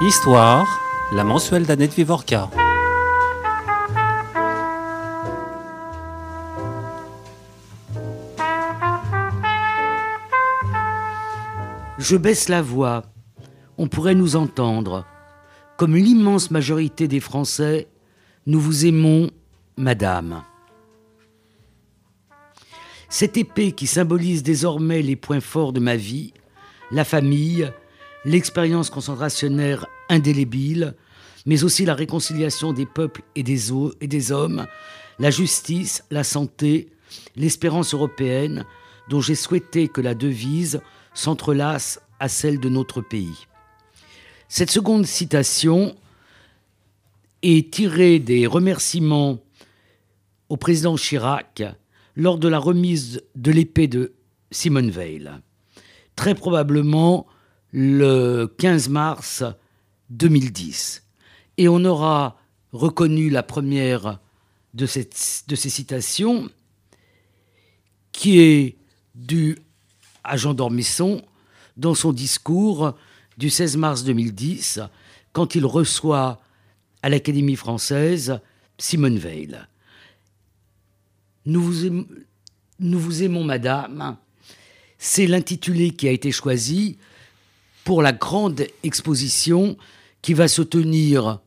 Histoire, la mensuelle d'Annette Vivorca. Je baisse la voix. On pourrait nous entendre. Comme l'immense majorité des Français, nous vous aimons, Madame. Cette épée qui symbolise désormais les points forts de ma vie, la famille, l'expérience concentrationnaire indélébile, mais aussi la réconciliation des peuples et des, et des hommes, la justice, la santé, l'espérance européenne, dont j'ai souhaité que la devise s'entrelace à celle de notre pays. Cette seconde citation est tirée des remerciements au président Chirac lors de la remise de l'épée de Simone Veil. Très probablement le 15 mars 2010. Et on aura reconnu la première de, ces citations qui est due à Jean d'Ormesson dans son discours du 16 mars 2010 quand il reçoit à l'Académie française Simone Veil. Nous vous aimons, madame. C'est l'intitulé qui a été choisi pour la grande exposition qui va se tenir,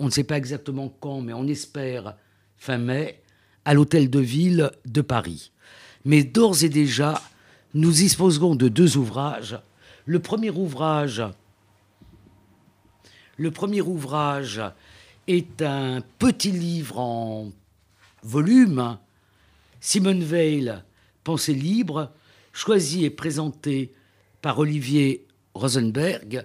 on ne sait pas exactement quand, mais on espère fin mai, à l'Hôtel de Ville de Paris. Mais d'ores et déjà, nous disposerons de deux ouvrages. Le premier ouvrage, le premier ouvrage est un petit livre en volume, Simone Veil, Pensée libre, choisi et présenté par Olivier Rosenberg.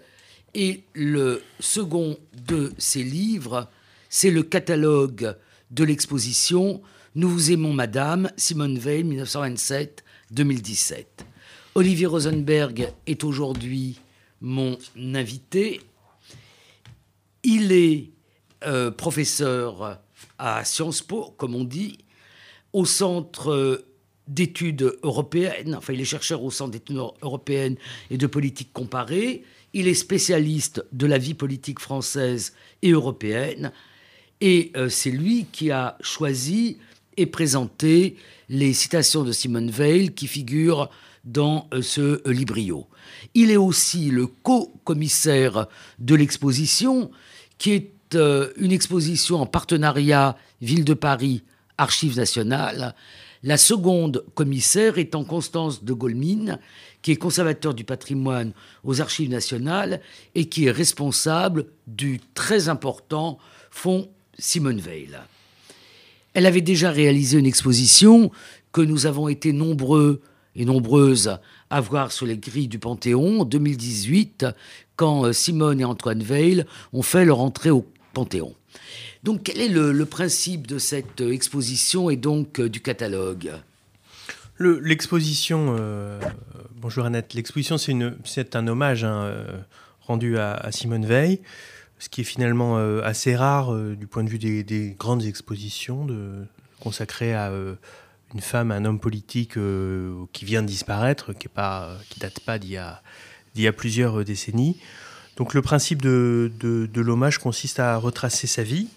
Et le second de ces livres, c'est le catalogue de l'exposition Nous vous aimons Madame, Simone Veil, 1927-2017. Olivier Rosenberg est aujourd'hui mon invité. Il est euh, professeur à Sciences Po, comme on dit, au Centre d'études européennes, enfin il est chercheur au Centre d'études européennes et de politique comparée, il est spécialiste de la vie politique française et européenne, et euh, c'est lui qui a choisi et présenté les citations de Simone Veil qui figurent dans euh, ce euh, librio. Il est aussi le co-commissaire de l'exposition, qui est une exposition en partenariat Ville de Paris, Archives nationales, la seconde commissaire étant Constance de Golmine, qui est conservateur du patrimoine aux Archives nationales et qui est responsable du très important fonds Simone Veil. Elle avait déjà réalisé une exposition que nous avons été nombreux et nombreuses à voir sur les grilles du Panthéon en 2018, quand euh, Simone et Antoine Veil ont fait leur entrée au Panthéon. Donc quel est le, principe de cette euh, exposition et donc euh, du catalogue? L'exposition, euh, bonjour Annette, l'exposition c'est un hommage hein, rendu à, Simone Veil, ce qui est finalement assez rare du point de vue des, grandes expositions de, consacrées à une femme, un homme politique qui vient de disparaître, qui ne date pas d'il y, a plusieurs décennies. Donc le principe de l'hommage consiste à retracer sa vie,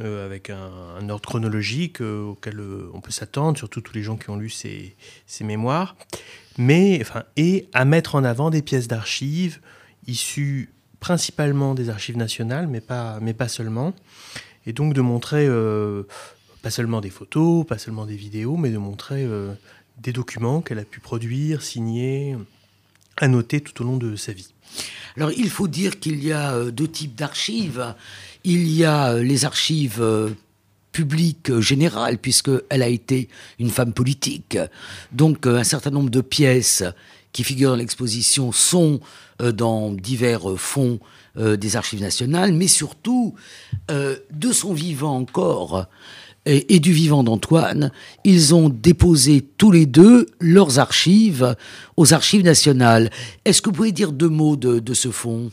euh, avec un, ordre chronologique euh, auquel euh, on peut s'attendre, surtout tous les gens qui ont lu ces, mémoires, mais, enfin, et à mettre en avant des pièces d'archives issues principalement des archives nationales, mais pas, mais pas seulement, et donc de montrer pas seulement des photos, pas seulement des vidéos, mais de montrer des documents qu'elle a pu produire, signer, annoter tout au long de sa vie. Alors il faut dire qu'il y a deux types d'archives. Il y a euh, les archives euh, publiques euh, générales, puisqu'elle a été une femme politique. Donc un certain nombre de pièces qui figurent dans l'exposition sont dans divers fonds des archives nationales, mais surtout de son vivant encore et, du vivant d'Antoine, ils ont déposé tous les deux leurs archives aux archives nationales. Est-ce que vous pouvez dire deux mots de ce fonds?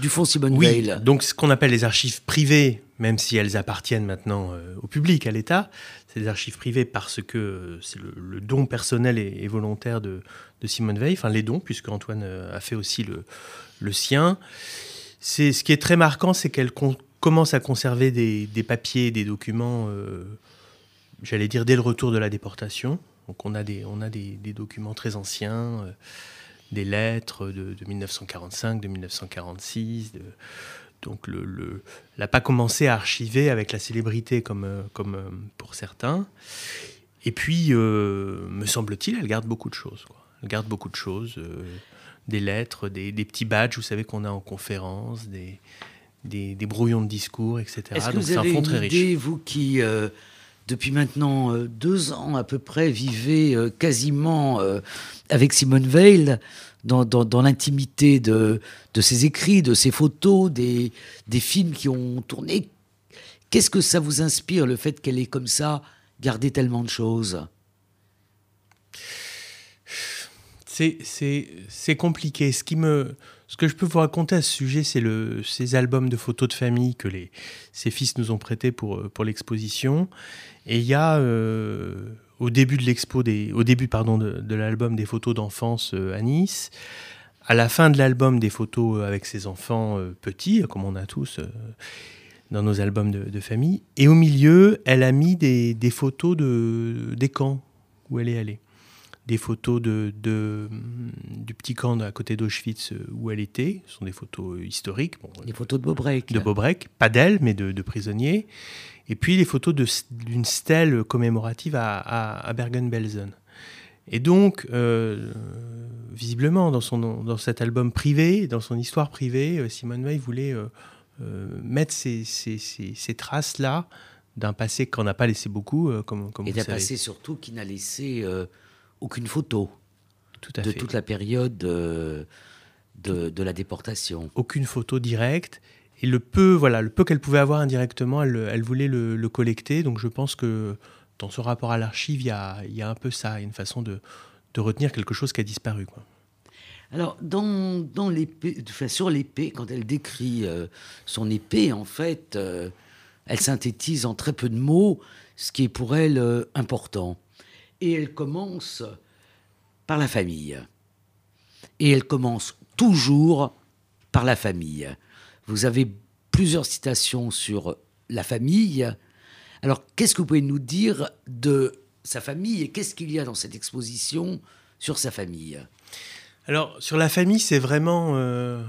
Du fonds Simone oui, Donc ce qu'on appelle les archives privées, même si elles appartiennent maintenant euh, au public, à l'État, c'est des archives privées parce que euh, c'est le, don personnel et, volontaire de, Simone Veil, enfin les dons, puisque Antoine euh, a fait aussi le, sien. c'est ce qui est très marquant, c'est qu'elle commence à conserver des, papiers, des documents, j'allais dire dès le retour de la déportation. Donc on a des, on a des, documents très anciens, des lettres de, 1945, de 1946. donc le, le, elle n'a pas commencé à archiver avec la célébrité comme, comme pour certains. Et puis, euh, me semble-t-il, elle garde beaucoup de choses. Quoi. Elle garde beaucoup de choses, euh, des lettres, des, petits badges, vous savez, qu'on a en conférence, des, des, brouillons de discours, etc. Est-ce que vous avez un une idée, vous qui, euh, depuis maintenant deux ans à peu près, vivez quasiment avec Simone Veil, dans, dans, l'intimité de, de, ses écrits, de ses photos, des, des films qui ont tourné. Qu'est-ce que ça vous inspire, le fait qu'elle est comme ça garder tellement de choses? C'est compliqué. Ce, qui me, ce que je peux vous raconter à ce sujet, c'est ces albums de photos de famille que les, ses fils nous ont prêtés pour, pour l'exposition. Et il y a, euh, au début de l'expo, au début pardon, de, l'album des photos d'enfance euh, à Nice, à la fin de l'album des photos avec ses enfants euh, petits, comme on a tous, dans nos albums de, famille. Et au milieu, elle a mis des, photos de, des camps où elle est allée. Des photos de, du petit camp à côté d'Auschwitz euh, où elle était. Ce sont des photos historiques. des photos de Bobrek. De Bobrek, pas d'elle, mais de, prisonniers. Et puis des photos d'une stèle commémorative à, Bergen-Belsen. Et donc, euh, visiblement, dans, son, dans cet album privé, dans son histoire privée, euh, Simone Weil voulait euh, mettre ces, traces-là d'un passé qu'on n'a pas laissé beaucoup, euh, comme, comme Et d'un passé surtout qui n'a laissé euh, aucune photo Tout à de fait. toute la période de, de, la déportation. Aucune photo directe. Et le peu, voilà, le peu qu'elle pouvait avoir indirectement, elle, elle voulait le, collecter. Donc je pense que dans ce rapport à l'archive, il y a, y a, un peu ça, une façon de, de retenir quelque chose qui a disparu. Quoi. Alors, dans, dans l'épée, enfin, sur l'épée, quand elle décrit euh, son épée, en fait, euh, elle synthétise en très peu de mots ce qui est pour elle euh, important. Et elle commence par la famille. Et elle commence toujours par la famille. Vous avez plusieurs citations sur la famille. Alors, qu'est-ce que vous pouvez nous dire de sa famille et qu'est-ce qu'il y a dans cette exposition sur sa famille? Alors, sur la famille, c'est vraiment. Euh,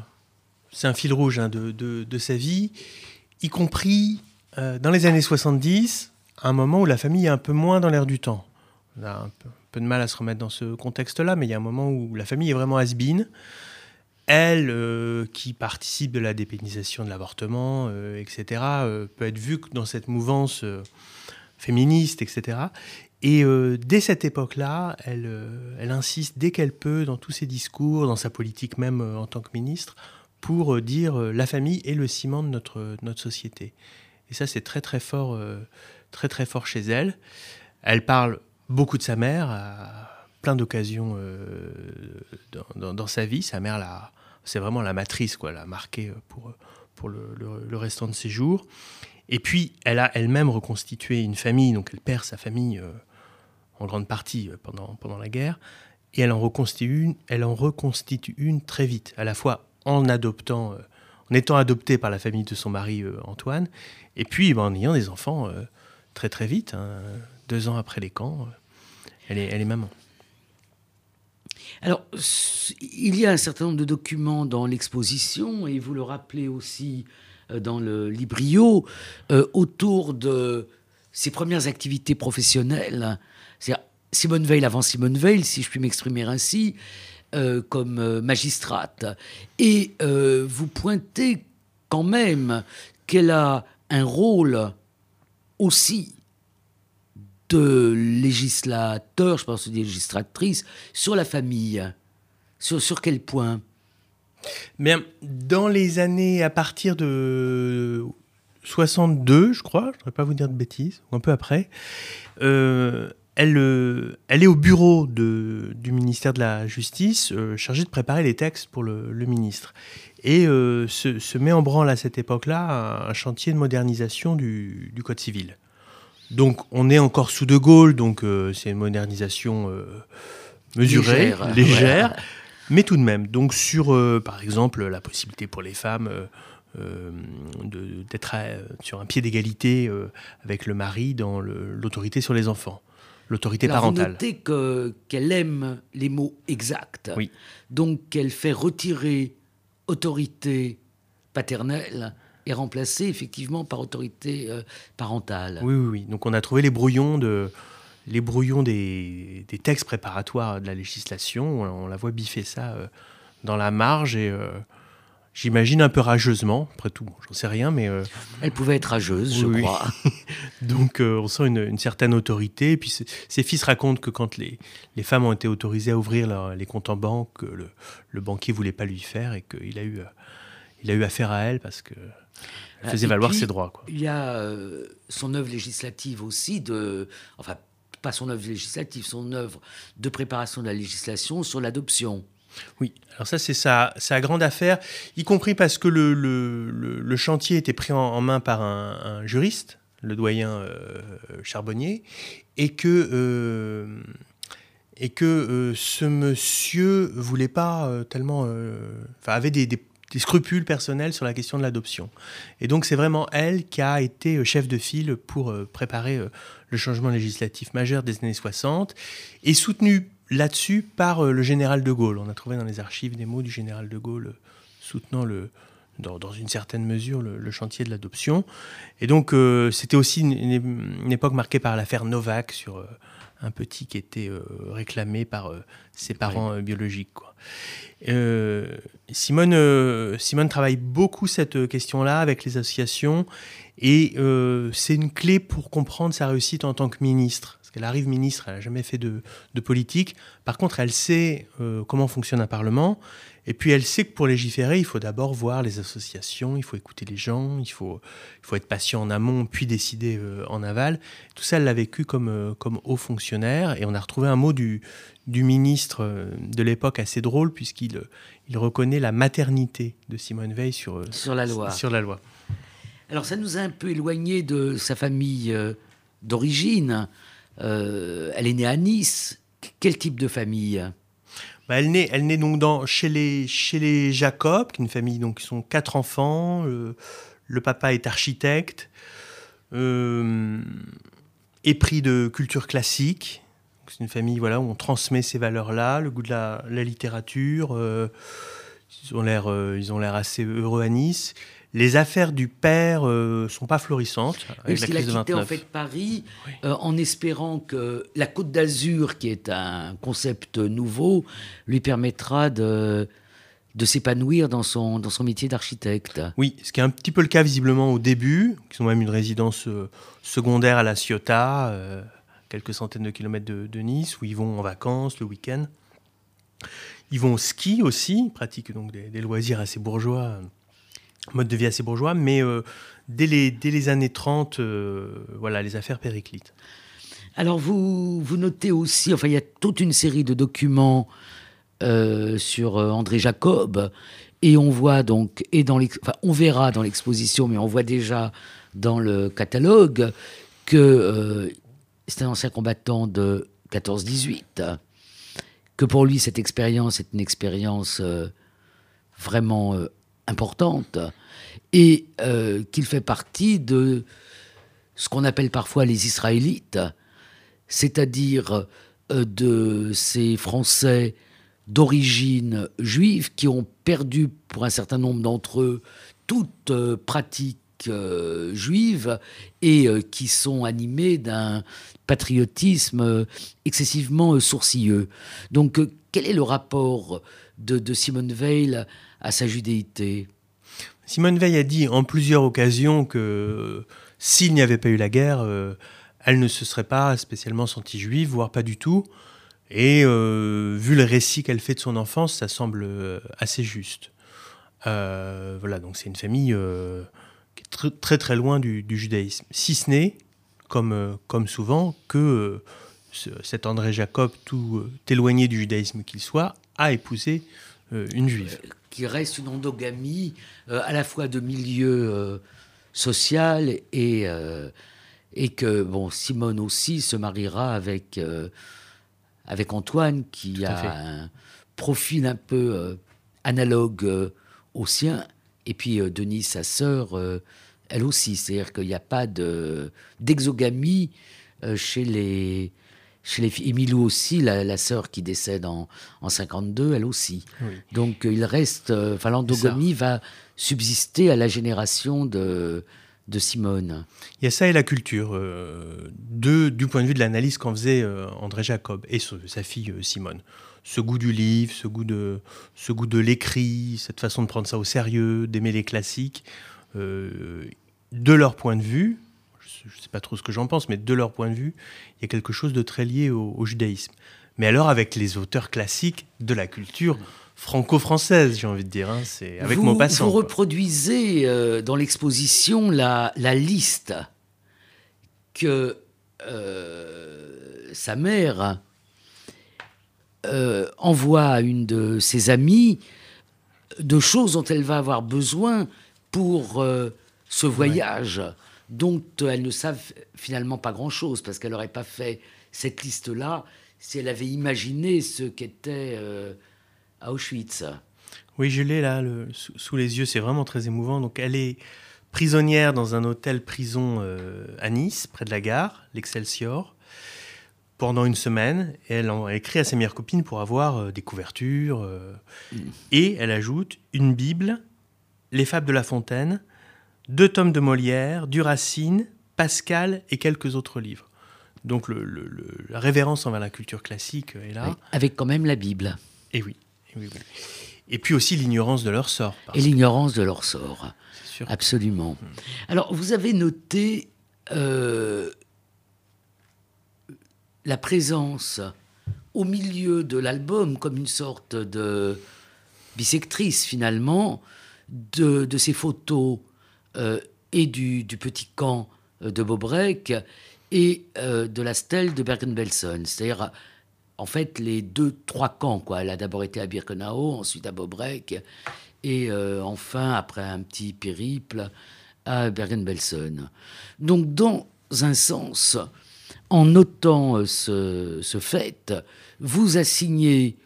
c'est un fil rouge hein, de, sa vie, y compris euh, dans les années 70, à un moment où la famille est un peu moins dans l'air du temps. On a un peu, de mal à se remettre dans ce contexte-là, mais il y a un moment où la famille est vraiment has Elle, euh, qui participe de la dépénalisation de l'avortement, etc., peut être vue dans cette mouvance féministe, etc. Et euh, dès cette époque-là, elle, euh, insiste dès qu'elle peut dans tous ses discours, dans sa politique même euh, en tant que ministre, pour dire la famille est le ciment de notre, notre société. Et ça, c'est très très fort, très très fort chez elle. Elle parle beaucoup de sa mère à plein d'occasions dans, dans, sa vie. Sa mère, c'est vraiment la matrice, quoi, l'a marquée pour, pour le, le, restant de ses jours. Et puis, elle a elle-même reconstitué une famille, donc elle perd sa famille en grande partie euh, pendant, pendant la guerre, et elle en reconstitue une, elle en reconstitue une très vite, à la fois en adoptant, euh, en étant adoptée par la famille de son mari euh, Antoine, et puis ben, en ayant des enfants très très vite, hein, deux ans après les camps, elle, est, elle est maman. Alors, il y a un certain nombre de documents dans l'exposition, et vous le rappelez aussi dans le Librio, autour de ses premières activités professionnelles c'est Simone Veil avant Simone Veil, si je puis m'exprimer ainsi, euh, comme euh, magistrate. Et euh, vous pointez quand même qu'elle a un rôle aussi de législateur, je pense de légistratrice, sur la famille. Sur, sur quel point? Bien, dans les années à partir de 62, je crois, je ne voudrais pas vous dire de bêtises, ou un peu après, elle, euh, elle est au bureau de, du ministère de la Justice, euh, chargée de préparer les textes pour le, ministre. Et euh, se, met en branle à cette époque-là un, chantier de modernisation du, Code civil. Donc on est encore sous De Gaulle, donc c'est une modernisation mesurée, légère. Mais tout de même, donc sur, par exemple, la possibilité pour les femmes d'être sur un pied d'égalité avec le mari dans l'autorité sur les enfants l'autorité parentale. Vous notez qu'elle aime les mots exacts. Oui. Donc qu'elle fait retirer autorité paternelle et remplacer effectivement par autorité euh, parentale. Oui, oui, oui. Donc on a trouvé les brouillons, de, les brouillons des, des textes préparatoires de la législation. On, la voit biffer ça euh, dans la marge et euh, J'imagine un peu rageusement, après tout, j'en sais rien, mais... Elle pouvait être rageuse, je crois. Donc on sent une, certaine autorité. Et puis ses fils racontent que quand les, les, femmes ont été autorisées à ouvrir les comptes en banque, le, le banquier voulait pas lui faire et qu'il a eu, il a eu affaire à elle parce que elle faisait valoir ses droits. Quoi. Il y a son œuvre législative aussi de... Enfin, pas son œuvre législative, son œuvre de préparation de la législation sur l'adoption. Oui, alors ça c'est sa, sa, grande affaire, y compris parce que le, le, le, chantier était pris en, main par un, juriste, le doyen euh, Charbonnier, et que, euh, et que euh, ce monsieur voulait pas tellement, enfin avait des, des, des, scrupules personnels sur la question de l'adoption. Et donc c'est vraiment elle qui a été chef de file pour préparer le changement législatif majeur des années 60 et soutenu là-dessus par euh, le général de Gaulle. On a trouvé dans les archives des mots du général de Gaulle euh, soutenant le, dans, une certaine mesure le, chantier de l'adoption. Et donc euh, c'était aussi une, époque marquée par l'affaire Novak sur un petit qui était réclamé par ses parents biologiques. Quoi. Simone, Simone travaille beaucoup cette question-là avec les associations et c'est une clé pour comprendre sa réussite en tant que ministre elle arrive ministre, elle n'a jamais fait de, politique. Par contre, elle sait euh, comment fonctionne un Parlement. Et puis, elle sait que pour légiférer, il faut d'abord voir les associations, il faut écouter les gens, il faut, il faut être patient en amont, puis décider euh, en aval. Tout ça, elle l'a vécu comme, euh, comme haut fonctionnaire. Et on a retrouvé un mot du, du ministre de l'époque assez drôle, puisqu'il il reconnaît la maternité de Simone Veil sur, sur, la, loi. sur la loi. Alors, ça nous a un peu éloigné de sa famille d'origine. Euh, elle est née à Nice. Quel type de famille? Bah, elle, naît, elle naît donc dans, chez, les, chez les Jacob, qui est une famille donc, qui sont quatre enfants. le papa est architecte, euh, épris de culture classique. C'est une famille voilà, où on transmet ces valeurs-là, le goût de la, littérature. Euh, ils ont l'air ils ont l'air assez heureux à Nice les affaires du père euh, sont pas florissantes. Avec il a quitté en fait Paris euh, en espérant que la Côte d'Azur, qui est un concept nouveau, lui permettra de de s'épanouir dans son, dans son métier d'architecte. Oui, ce qui est un petit peu le cas visiblement au début, qui ont même une résidence euh, secondaire à La Ciotat, euh, quelques centaines de kilomètres de, Nice, où ils vont en vacances le week-end. Ils vont au ski aussi, pratiquent donc des, des loisirs assez bourgeois mode de vie assez bourgeois, mais euh, dès, les, années 30, euh, voilà, les affaires périclites. Alors vous, vous notez aussi, enfin il y a toute une série de documents euh, sur André Jacob, et on voit donc, et dans on verra dans l'exposition, mais on voit déjà dans le catalogue que c'est un ancien combattant de 14-18, que pour lui cette expérience est une expérience vraiment importante et euh, qu'il fait partie de ce qu'on appelle parfois les Israélites, c'est-à-dire euh, de ces Français d'origine juive qui ont perdu pour un certain nombre d'entre eux toute euh, pratique juive et qui sont animés d'un patriotisme excessivement sourcilleux. Donc quel est le rapport de, de Simone Veil à sa judéité. Simone Veil a dit en plusieurs occasions que s'il n'y avait pas eu la guerre, euh, elle ne se serait pas spécialement sentie juive, voire pas du tout. Et euh, vu le récit qu'elle fait de son enfance, ça semble euh, assez juste. voilà, donc c'est une famille qui est très, très loin du, judaïsme. Si ce n'est, comme, comme souvent, que cet André Jacob, tout éloigné du judaïsme qu'il soit, a épousé une juive qui reste une endogamie euh, à la fois de milieu euh, social et, euh, et que bon, Simone aussi se mariera avec, avec Antoine, qui a un profil un peu analogue au sien. Et puis Denise, sa sœur, elle aussi. C'est-à-dire qu'il n'y a pas d'exogamie chez les chez les filles. Emilou aussi, la, sœur qui décède en, en 52, elle aussi. Donc il reste, enfin l'endogamie va subsister à la génération de, de Simone. Il y a ça et la culture, euh, du point de vue de l'analyse qu'en faisait euh, André Jacob et sa fille euh, Simone. Ce goût du livre, ce goût de, ce goût de l'écrit, cette façon de prendre ça au sérieux, d'aimer les classiques, de leur point de vue, je ne sais pas trop ce que j'en pense, mais de leur point de vue, il y a quelque chose de très lié au, judaïsme. Mais alors avec les auteurs classiques de la culture franco-française, j'ai envie de dire. Hein, c'est avec mon passant. Vous reproduisez euh, dans l'exposition la, la, liste que euh, sa mère euh, envoie à une de ses amies de choses dont elle va avoir besoin pour ce voyage, dont elles ne savent finalement pas grand-chose, parce qu'elle n'aurait pas fait cette liste-là si elle avait imaginé ce qu'était Auschwitz. Oui, je l'ai là sous, les yeux, c'est vraiment très émouvant. Donc elle est prisonnière dans un hôtel prison euh, à Nice, près de la gare, l'Excelsior, pendant une semaine. Et elle, écrit à ses meilleures copines pour avoir euh, des couvertures. Euh, mm. Et elle ajoute une Bible, les Fables de La Fontaine, deux tomes de Molière, du Racine, Pascal et quelques autres livres. Donc la révérence envers la culture classique est là. avec quand même la Bible. Et oui. Et puis aussi l'ignorance de leur sort. Et l'ignorance de leur sort. Absolument. Hmm. Alors, vous avez noté euh, la présence au milieu de l'album, comme une sorte de bisectrice finalement, de, ces photos et du, petit camp de Bobrek et euh, de la stèle de Bergen-Belsen. C'est-à-dire en fait les deux, trois camps. Quoi. Elle a d'abord été à Birkenau, ensuite à Bobrek, et euh, enfin, après un petit périple, à Bergen-Belsen. Donc, dans un sens, en notant euh, ce, fait, vous assignez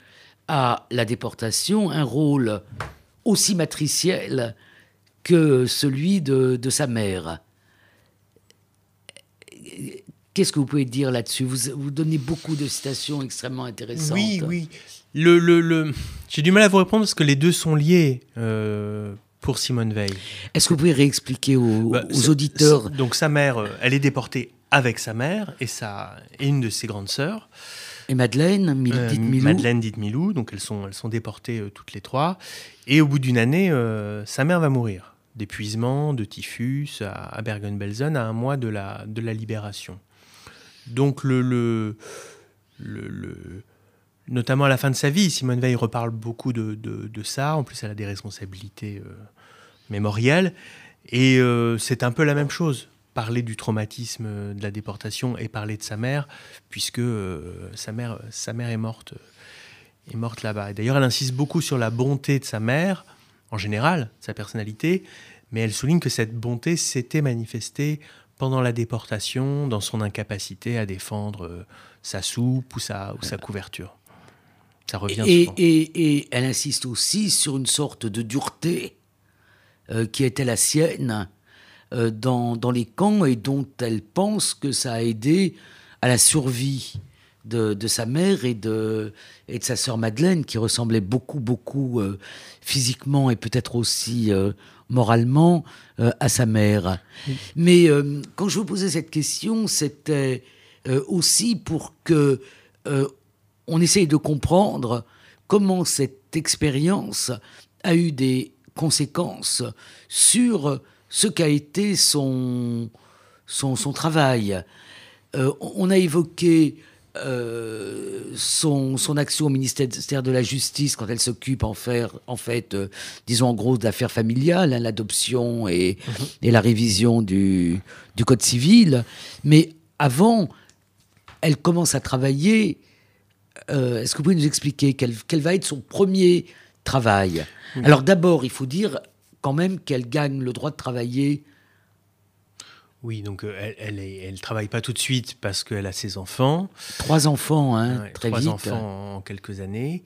à la déportation un rôle aussi matriciel que celui de sa mère. Qu'est-ce que vous pouvez dire là-dessus? Vous, vous donnez beaucoup de citations extrêmement intéressantes. Oui, oui. Le, le, J'ai du mal à vous répondre parce que les deux sont liés euh, pour Simone Veil. Est-ce que vous pouvez réexpliquer aux, bah, auditeurs? Donc sa mère, euh, elle est déportée avec sa mère et, sa, et une de ses grandes sœurs. Et Madeleine, euh, dite Milou. Madeleine dite Milou, donc elles sont, elles sont déportées toutes les trois. Et au bout d'une année, sa mère va mourir d'épuisement, de typhus à, Bergen-Belsen à un mois de la, de la libération. Donc, le, le, le, notamment à la fin de sa vie, Simone Veil reparle beaucoup de, de, ça. En plus, elle a des responsabilités euh, mémorielles. Et euh, c'est un peu la même chose. Parler du traumatisme de la déportation et parler de sa mère, puisque euh, sa, mère, sa mère est morte, est morte là-bas. D'ailleurs, elle insiste beaucoup sur la bonté de sa mère, en général, sa personnalité, mais elle souligne que cette bonté s'était manifestée pendant la déportation dans son incapacité à défendre euh, sa soupe ou sa, ou sa couverture. Ça revient et, souvent. Et, elle insiste aussi sur une sorte de dureté euh, qui était la sienne euh, dans, dans, les camps et dont elle pense que ça a aidé à la survie de, de sa mère et de, et de sa sœur Madeleine, qui ressemblait beaucoup, beaucoup physiquement et peut-être aussi moralement euh, à sa mère. Mais euh, quand je vous posais cette question, c'était euh, aussi pour que on essaye de comprendre comment cette expérience a eu des conséquences sur ce qu'a été son, son, son travail. on a évoqué euh, son, son, action au ministère de la Justice quand elle s'occupe en, faire, en fait, euh, disons en gros, d'affaires familiales, hein, l'adoption et, mhm. et, la révision du, du, Code civil. Mais avant, elle commence à travailler. Euh, est-ce que vous pouvez nous expliquer quel, quel va être son premier travail? Alors d'abord, il faut dire quand même qu'elle gagne le droit de travailler oui, donc euh, elle, elle, elle, travaille pas tout de suite parce qu'elle a ses enfants. Trois enfants, hein, très trois vite. enfants en quelques années.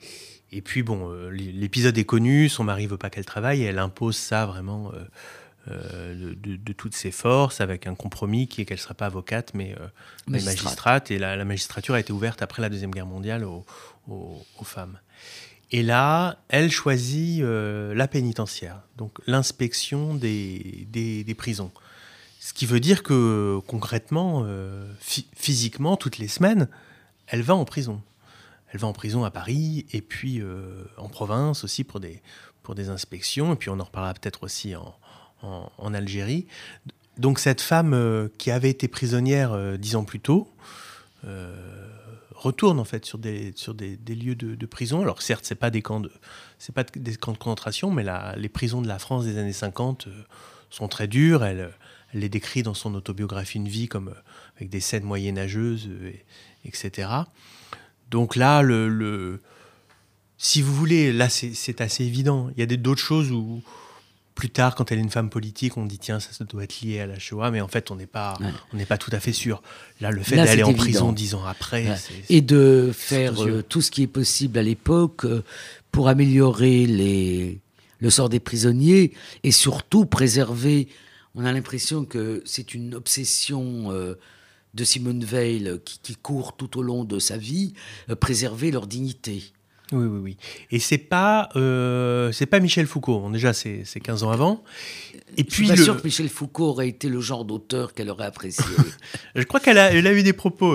Et puis bon, l'épisode est connu, son mari veut pas qu'elle travaille, et elle impose ça vraiment de, de, toutes ses forces, avec un compromis qui est qu'elle ne sera pas avocate, mais, magistrate. Et la, magistrature a été ouverte après la Deuxième Guerre mondiale aux, aux femmes. Et là, elle choisit la pénitentiaire, donc l'inspection des, des, prisons. Ce qui veut dire que concrètement, euh, physiquement, toutes les semaines, elle va en prison. Elle va en prison à Paris et puis euh, en province aussi pour des, pour des inspections. Et puis on en reparlera peut-être aussi en, en, Algérie. Donc cette femme euh, qui avait été prisonnière dix ans plus tôt retourne en fait sur des, sur des, lieux de, prison. Alors certes, c'est pas des de, pas des camps de concentration, mais les prisons de la France des années 50 sont très dures. Les décrit dans son autobiographie Une vie comme euh, avec des scènes moyenâgeuses, euh, etc. Donc là, le, si vous voulez, là c'est assez évident. Il y a d'autres choses où plus tard, quand elle est une femme politique, on dit tiens, ça, doit être lié à la Shoah, mais en fait, on n'est pas, on n'est pas tout à fait sûr. Là, le fait d'aller en prison dix ans après, et de faire euh, tout ce qui est possible à l'époque pour améliorer les, le sort des prisonniers et surtout préserver on a l'impression que c'est une obsession euh, de Simone Veil qui, court tout au long de sa vie, euh, préserver leur dignité. Oui, oui, oui. Et c'est pas, euh, c'est pas Michel Foucault. déjà, c'est 15 ans avant. Et puis, je suis pas sûr que Michel Foucault aurait été le genre d'auteur qu'elle aurait apprécié. je crois qu'elle a, elle a eu des propos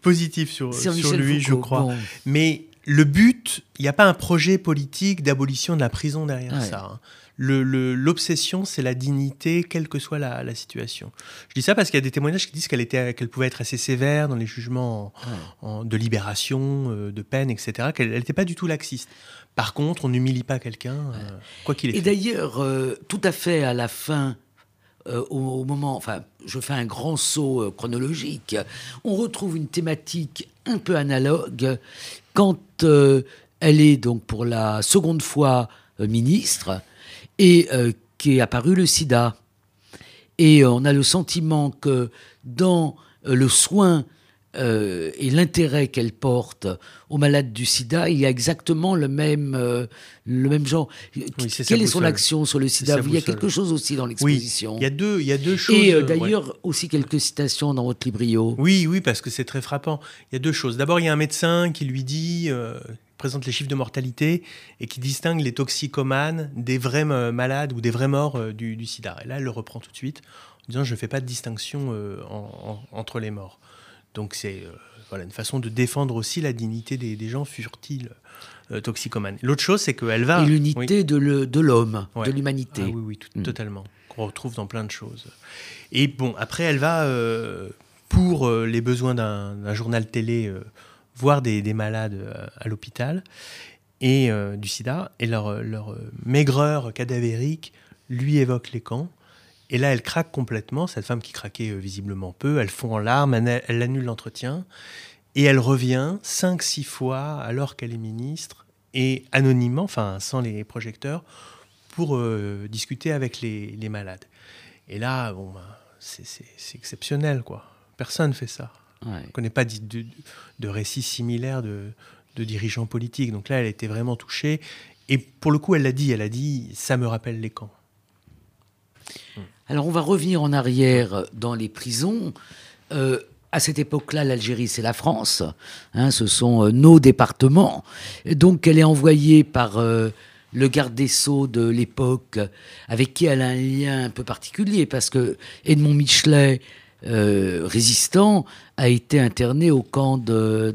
positifs sur, sur, lui, je crois. Mais le but, il n'y a pas un projet politique d'abolition de la prison derrière ça. Hein l'obsession, c'est la dignité, quelle que soit la, situation. Je dis ça parce qu'il y a des témoignages qui disent qu'elle pouvait être assez sévère dans les jugements de libération, euh, de peine, etc. Qu'elle n'était pas du tout laxiste. Par contre, on n'humilie pas quelqu'un, euh, quoi qu'il ait Et d'ailleurs, euh, tout à fait à la fin, au, moment, enfin, je fais un grand saut chronologique, on retrouve une thématique un peu analogue quand elle est donc pour la seconde fois ministre et euh, qui est apparu le sida. Et euh, on a le sentiment que dans euh, le soin et l'intérêt qu'elle porte aux malades du sida, il y a exactement le même, le même genre. Quelle est son action sur le sida? Il y a quelque chose aussi dans l'exposition. Oui, il y a deux, il y a deux choses. Et d'ailleurs aussi quelques citations dans votre librio. Oui, oui, parce que c'est très frappant. Il y a deux choses. D'abord, il y a un médecin qui lui dit, présente les chiffres de mortalité et qui distingue les toxicomanes des vrais malades ou des vrais morts euh, du, sida. Et là, elle le reprend tout de suite en disant je ne fais pas de distinction euh, entre les morts. Donc c'est euh, voilà, une façon de défendre aussi la dignité des, gens furtiles toxicomanes. L'autre chose, c'est qu'elle va... Et l'unité de l'homme, de l'humanité. Ah oui, oui, mm. totalement. Qu'on retrouve dans plein de choses. Et bon, après, elle va, pour les besoins d'un journal télé voir des, malades euh, à l'hôpital et euh, du sida, et leur, leur maigreur cadavérique lui évoque les camps. Et là, elle craque complètement, cette femme qui craquait euh, visiblement peu, elle fond en larmes, elle, annule l'entretien, et elle revient cinq, six fois alors qu'elle est ministre, et anonymement, enfin sans les projecteurs, pour discuter avec les, malades. Et là, bon, ben, c'est exceptionnel, quoi. Personne fait ça. On ne connaît pas de, de, récits similaires de, dirigeants politiques. Donc là, elle était vraiment touchée. Et pour le coup, elle l'a dit, elle a dit, ça me rappelle les camps. Alors on va revenir en arrière dans les prisons. Euh, à cette époque-là, l'Algérie, c'est la France. Hein, ce sont euh, nos départements. donc elle est envoyée par euh, le garde des Sceaux de l'époque, avec qui elle a un lien un peu particulier, parce que Edmond Michelet euh, résistant a été interné au camp de.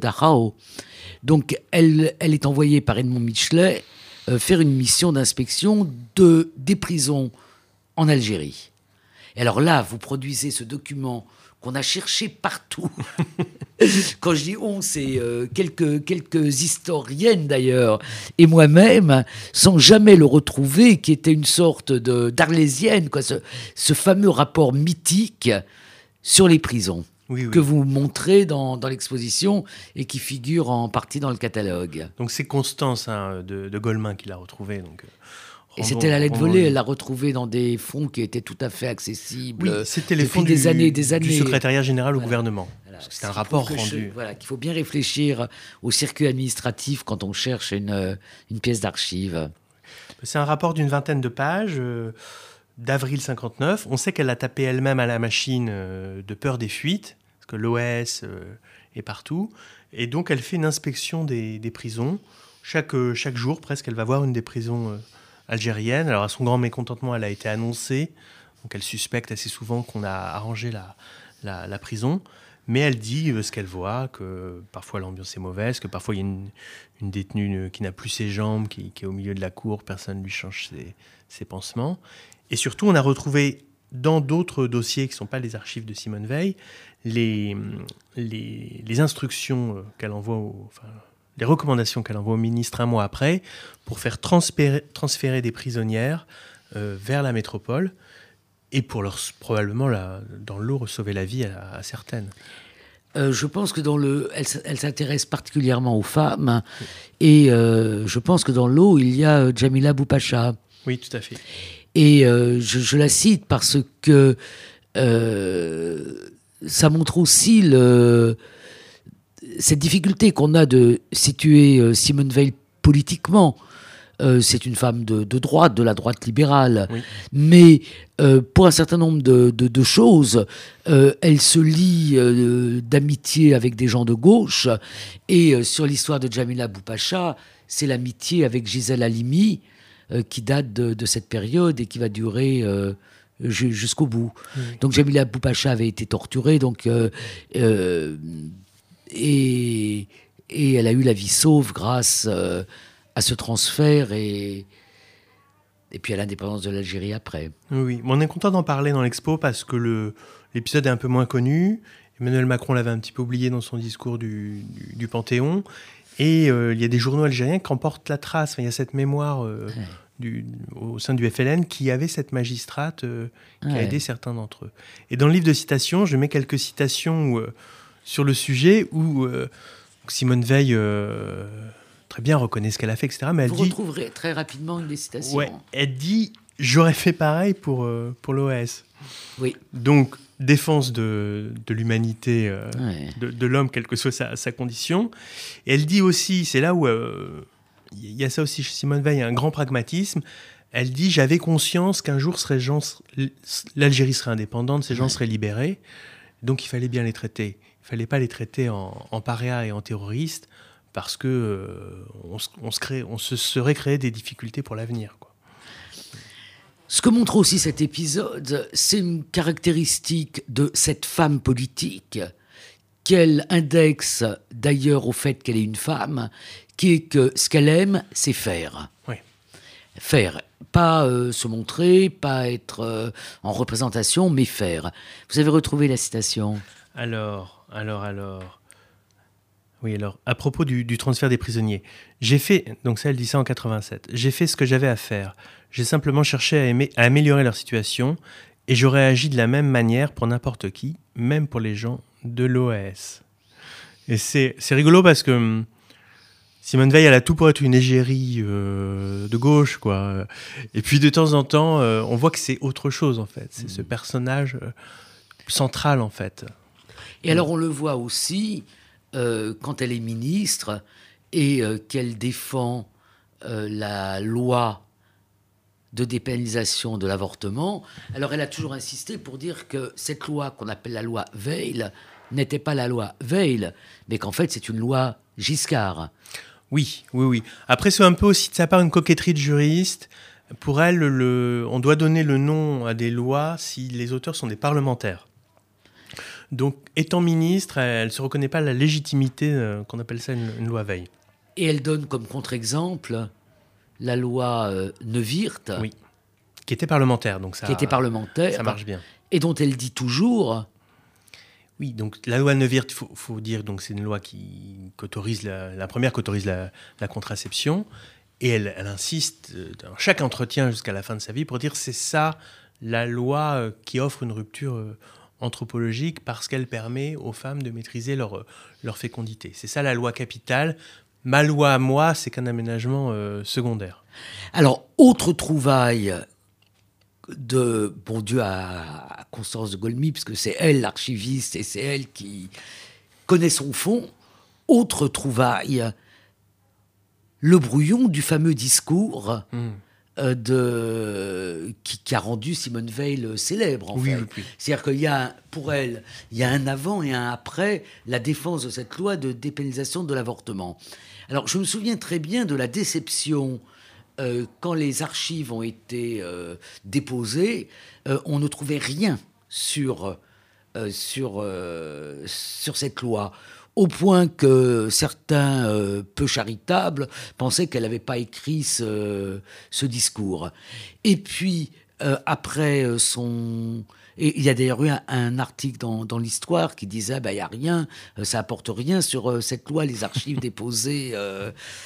Donc elle, elle est envoyée par Edmond Michelet euh, faire une mission d'inspection de, des prisons en Algérie. Et alors là, vous produisez ce document qu'on a cherché partout. Quand je dis on, c'est euh, quelques, quelques historiennes d'ailleurs, et moi-même, sans jamais le retrouver, qui était une sorte de d'arlésienne, quoi, ce, ce fameux rapport mythique sur les prisons. que vous montrez dans, l'exposition et qui figure en partie dans le catalogue. Donc c'est Constance hein, de, de, Goldman qui l'a retrouvé. Donc, euh, Et c'était la lettre volée, elle l'a retrouvée dans des fonds qui étaient tout à fait accessibles. Oui, c'était les fonds des du, années, des années. du secrétariat général au gouvernement. C'est un rapport rendu. voilà, qu'il faut bien réfléchir au circuit administratif quand on cherche une, une pièce d'archive. C'est un rapport d'une vingtaine de pages. Euh, d'avril 59. On sait qu'elle a tapé elle-même à la machine euh, de peur des fuites, parce que l'OS euh, est partout. Et donc, elle fait une inspection des, prisons. Chaque, euh, chaque jour, presque, elle va voir une des prisons algériennes. Alors, à son grand mécontentement, elle a été annoncée. Donc, elle suspecte assez souvent qu'on a arrangé la, la, prison. Mais elle dit ce qu'elle voit, que parfois l'ambiance est mauvaise, que parfois il y a une, une détenue qui n'a plus ses jambes, qui, est au milieu de la cour, personne ne lui change ses, ses pansements. Et surtout, on a retrouvé dans d'autres dossiers qui ne sont pas les archives de Simone Veil, les, les, instructions euh, qu'elle envoie, enfin, les recommandations qu'elle envoie au ministre un mois après pour faire transférer, des prisonnières euh, vers la métropole et pour leur probablement la, dans l'eau sauver la vie à, certaines. Euh, je pense que dans le, elle, s'intéresse particulièrement aux femmes et je pense que dans l'eau il y a Jamila Boupacha. Oui, tout à fait. Et euh, je, la cite parce que euh, ça montre aussi le, cette difficulté qu'on a de situer euh, Simone Veil politiquement. c'est une femme de, droite, de la droite libérale. Mais pour un certain nombre de, de choses, elle se lie d'amitié avec des gens de gauche. Et sur l'histoire de Jamila Boupacha, c'est l'amitié avec Gisèle Halimi. Euh, qui date de, cette période et qui va durer euh, jusqu'au bout. Donc Jamila Boupacha avait été torturée, donc euh, et, et, elle a eu la vie sauve grâce à ce transfert et et puis à l'indépendance de l'Algérie après. Oui, on est content d'en parler dans l'expo parce que le l'épisode est un peu moins connu. Emmanuel Macron l'avait un petit peu oublié dans son discours du, du Panthéon. Et euh, il y a des journaux algériens qui emportent la trace. il y a cette mémoire euh, du, au sein du FLN qui avait cette magistrate euh, qui a aidé certains d'entre eux. Et dans le livre de citations, je mets quelques citations sur le sujet où Simone Veil très bien reconnaît ce qu'elle a fait, etc. Mais elle Vous retrouverez très rapidement une des citations. Ouais, elle dit J'aurais fait pareil pour, pour l'OS. Oui. Donc, défense de, de l'humanité, euh, de, l'homme, quelle que soit sa, condition. Et elle dit aussi, c'est là où euh, il y a ça aussi chez Simone Veil, un grand pragmatisme. Elle dit J'avais conscience qu'un jour l'Algérie serait indépendante, ces gens seraient libérés, donc il fallait bien les traiter. Il fallait pas les traiter en, en paria et en terroristes parce que euh, on, on, se crée, on se serait créé des difficultés pour l'avenir. Ce que montre aussi cet épisode, c'est une caractéristique de cette femme politique qu'elle indexe d'ailleurs au fait qu'elle est une femme, qui est que ce qu'elle aime, c'est faire. Faire. Pas euh, se montrer, pas être euh, en représentation, mais faire. Vous avez retrouvé la citation? Alors, alors, alors. Oui, alors, à propos du, transfert des prisonniers, j'ai fait, donc ça elle dit ça en 87, j'ai fait ce que j'avais à faire. J'ai simplement cherché à, aimer, à améliorer leur situation et j'aurais agi de la même manière pour n'importe qui, même pour les gens de l'OAS. Et c'est rigolo parce que hum, Simone Veil, elle a tout pour être une égérie euh, de gauche, quoi. Et puis de temps en temps, euh, on voit que c'est autre chose, en fait. C'est ce mmh. personnage euh, central, en fait. Et alors, on le voit aussi euh, quand elle est ministre et euh, qu'elle défend euh, la loi de dépénalisation de l'avortement, alors elle a toujours insisté pour dire que cette loi qu'on appelle la loi Veil n'était pas la loi Veil, mais qu'en fait c'est une loi Giscard. Oui, oui, oui. Après, c'est un peu aussi de sa part une coquetterie de juriste. Pour elle, le, on doit donner le nom à des lois si les auteurs sont des parlementaires. Donc, étant ministre, elle ne se reconnaît pas la légitimité euh, qu'on appelle ça une, loi Veil. Et elle donne comme contre-exemple la loi euh, Neuwirth. Oui. Qui était parlementaire, donc ça. Qui était parlementaire. Ça marche bien. Et dont elle dit toujours. Oui, donc la loi Neuwirth, il faut, dire, donc c'est une loi qui autorise la, première qui autorise la, contraception, et elle, insiste euh, dans chaque entretien jusqu'à la fin de sa vie pour dire c'est ça la loi qui offre une rupture anthropologique parce qu'elle permet aux femmes de maîtriser leur, leur fécondité. C'est ça la loi capitale, ma loi à moi, c'est qu'un aménagement euh, secondaire. Alors, autre trouvaille de, bon Dieu, à, Constance de Golmy, puisque c'est elle l'archiviste et c'est elle qui connaît son fond. Autre trouvaille, le brouillon du fameux discours. Hmm. Euh, de, qui, a rendu Simone Veil célèbre, en fait. C'est-à-dire qu'il y a, pour elle, il y a un avant et un après la défense de cette loi de dépénalisation de l'avortement. Alors, je me souviens très bien de la déception euh, quand les archives ont été euh, déposées, on ne trouvait rien sur, sur, sur cette loi au point que certains euh, peu charitables pensaient qu'elle n'avait pas écrit ce, discours. Et puis, euh, après euh, son... Il y a d'ailleurs eu un, article dans, l'histoire qui disait, bah, il n'y a rien, ça apporte rien sur cette loi, les archives déposées,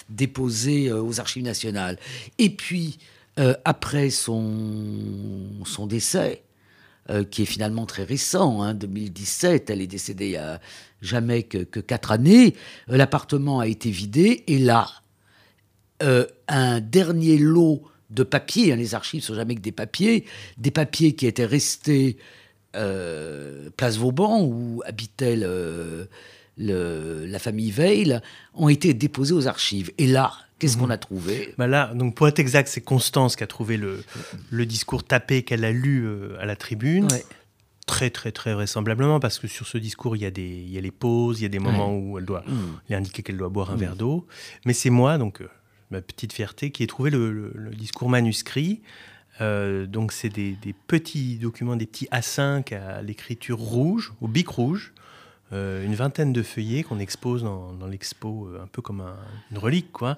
déposées aux archives nationales. Et puis, après son, son décès, qui est finalement très récent, hein, 2017, elle est décédée il y a jamais que, quatre années, euh, l'appartement a été vidé et là, euh, un dernier lot de papiers, hein, les archives sont jamais que des papiers, des papiers qui étaient restés euh, place Vauban où habitait la famille Veil, ont été déposés aux archives. Et là, Qu'est-ce mhm. qu'on a trouvé? Bah Là, donc pour être exact, c'est Constance qui a trouvé le, le discours tapé qu'elle a lu à la tribune. Très, très, très vraisemblablement, parce que sur ce discours, il y a, des, il y a les pauses, il y a des moments où elle doit mmh. indiquer qu'elle doit boire un mmh. verre d'eau. Mais c'est moi, donc euh, ma petite fierté, qui ai trouvé le, discours manuscrit. Euh, donc, c'est des, petits documents, des petits A5 à l'écriture rouge, au bic rouge, euh, une vingtaine de feuillets qu'on expose dans, l'expo un peu comme une relique, quoi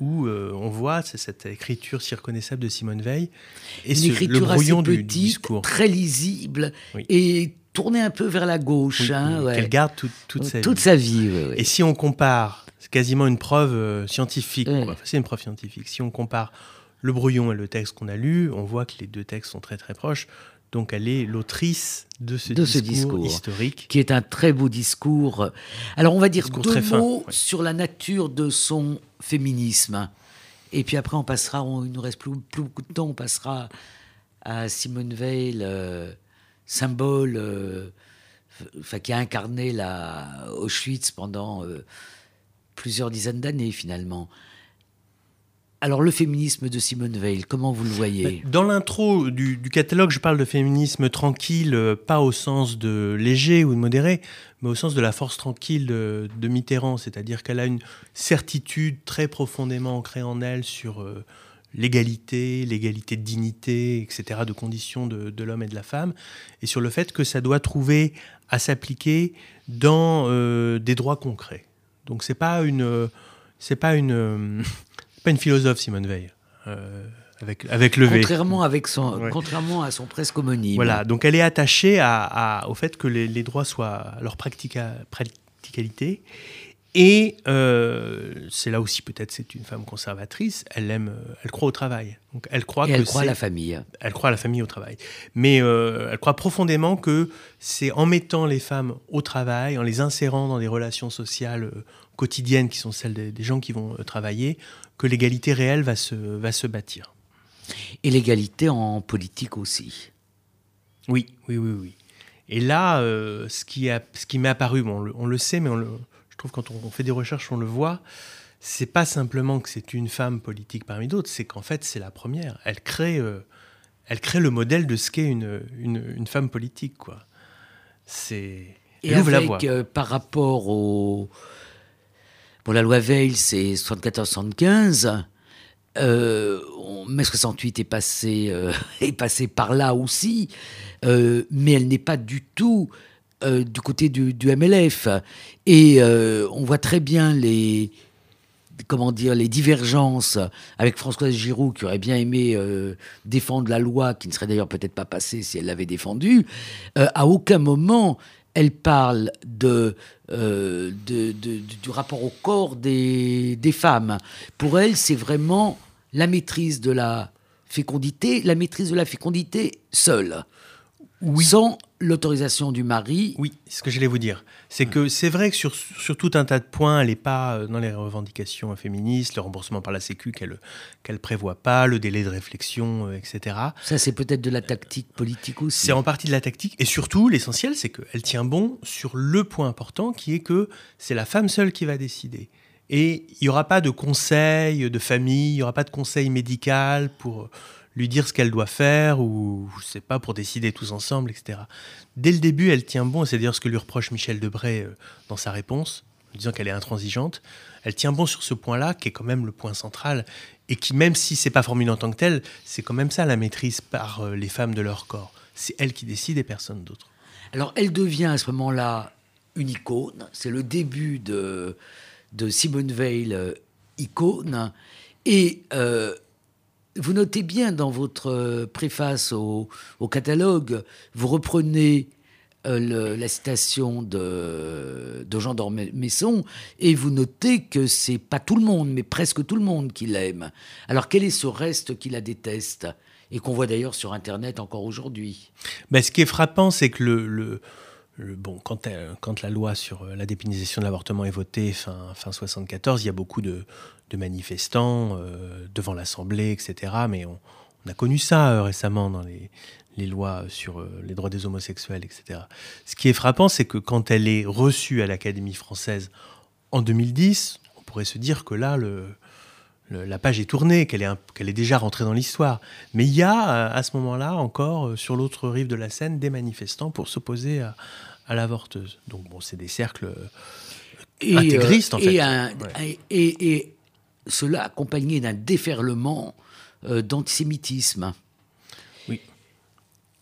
où euh, on voit cette écriture si reconnaissable de Simone Veil et Une écriture le brouillon assez petite, du discours. très lisible et tournée un peu vers la gauche. Hein, Qu'elle garde toute, sa toute vie. sa vie. Et si on compare, c'est quasiment une preuve euh, scientifique. c'est une preuve scientifique. Si on compare le brouillon et le texte qu'on a lu, on voit que les deux textes sont très très proches. Donc elle est l'autrice de, ce, discours historique. Qui est un très beau discours. Alors on va dire deux mots sur la nature de son féminisme. Et puis après on passera, il nous reste plus, beaucoup de temps, on passera à Simone Veil, euh, symbole euh, qui a incarné la Auschwitz pendant euh, plusieurs dizaines d'années finalement. Alors le féminisme de Simone Veil, comment vous le voyez? Dans l'intro du, catalogue, je parle de féminisme tranquille, euh, pas au sens de léger ou de modéré, mais au sens de la force tranquille de, Mitterrand, c'est-à-dire qu'elle a une certitude très profondément ancrée en elle sur euh, l'égalité, l'égalité de dignité, etc., de conditions de, l'homme et de la femme, et sur le fait que ça doit trouver à s'appliquer dans euh, des droits concrets. Donc c'est pas une, c'est pas une pas une philosophe, Simone Veil. Euh, avec, avec le Contrairement, avec son, contrairement à son presque homonyme. Voilà, donc elle est attachée à, au fait que les, droits soient leur practicalité. Et euh, c'est là aussi peut-être c'est une femme conservatrice. Elle aime, elle croit au travail. Donc elle croit et elle croit à la famille. Elle croit à la famille au travail. Mais euh, elle croit profondément que c'est en mettant les femmes au travail, en les insérant dans des relations sociales quotidiennes qui sont celles des gens qui vont travailler, que l'égalité réelle va se, va se bâtir. Et l'égalité en politique aussi. Oui, oui, oui, oui. Et là, euh, ce qui, a, ce qui m'est apparu, bon, on, le, sait, mais on le, je trouve quand on, fait des recherches, on le voit, c'est pas simplement que c'est une femme politique parmi d'autres, c'est qu'en fait, c'est la première. Elle crée, euh, elle crée le modèle de ce qu'est une, une, femme politique, quoi. C'est... Et avec, la voie. Euh, par rapport au, Bon, la loi Veil, c'est 74-75. Euh, mai 68 est passé, euh, est passé par là aussi, euh, mais elle n'est pas du tout euh, du côté du, MLF. Et on voit très bien les, comment dire, les divergences avec Françoise Giroud, qui aurait bien aimé défendre la loi, qui ne serait d'ailleurs peut-être pas passée si elle l'avait défendue. à aucun moment, elle parle de, euh, du rapport au corps des, femmes. Pour elle, c'est vraiment la maîtrise de la fécondité, la maîtrise de la fécondité seule. Sans l'autorisation du mari. Oui, ce que j'allais vous dire. C'est que c'est vrai que sur, sur, tout un tas de points, elle n'est pas euh, dans les revendications féministes, le remboursement par la Sécu qu'elle qu'elle prévoit pas, le délai de réflexion, euh, etc. Ça, c'est peut-être de la tactique politique aussi. C'est en partie de la tactique. Et surtout, l'essentiel, c'est qu'elle tient bon sur le point important qui est que c'est la femme seule qui va décider. Et il n'y aura pas de conseil de famille, il n'y aura pas de conseil médical pour lui dire ce qu'elle doit faire ou, je sais pas, pour décider tous ensemble, etc. Dès le début, elle tient bon, c'est dire ce que lui reproche Michel Debray euh, dans sa réponse, en disant qu'elle est intransigeante. Elle tient bon sur ce point-là, qui est quand même le point central, et qui, même si c'est pas formulé en tant que tel, c'est quand même ça la maîtrise par euh, les femmes de leur corps. C'est elle qui décide et personne d'autre. Alors, elle devient à ce moment-là une icône. C'est le début de, de Simone Veil, euh, icône. Et vous notez bien dans votre euh, préface au, catalogue, vous reprenez euh, la citation de, de Jean d'Ormesson et vous notez que c'est pas tout le monde, mais presque tout le monde qui l'aime. Alors quel est ce reste qui la déteste et qu'on voit d'ailleurs sur Internet encore aujourd'hui? Ben, Ce qui est frappant, c'est que le, bon, quand, la loi sur la dépénalisation de l'avortement est votée fin, fin 74, il y a beaucoup de, manifestants euh, devant l'Assemblée, etc. Mais on, a connu ça euh, récemment dans les, lois sur euh, les droits des homosexuels, etc. Ce qui est frappant, c'est que quand elle est reçue à l'Académie française en 2010, on pourrait se dire que là, le, la page est tournée, qu'elle est, qu'elle est déjà rentrée dans l'histoire. Mais il y a à ce moment-là encore, sur l'autre rive de la Seine, des manifestants pour s'opposer à, à l'avorteuse. Donc bon, c'est des cercles intégristes, en fait. et, et cela accompagné d'un déferlement euh, d'antisémitisme. Oui.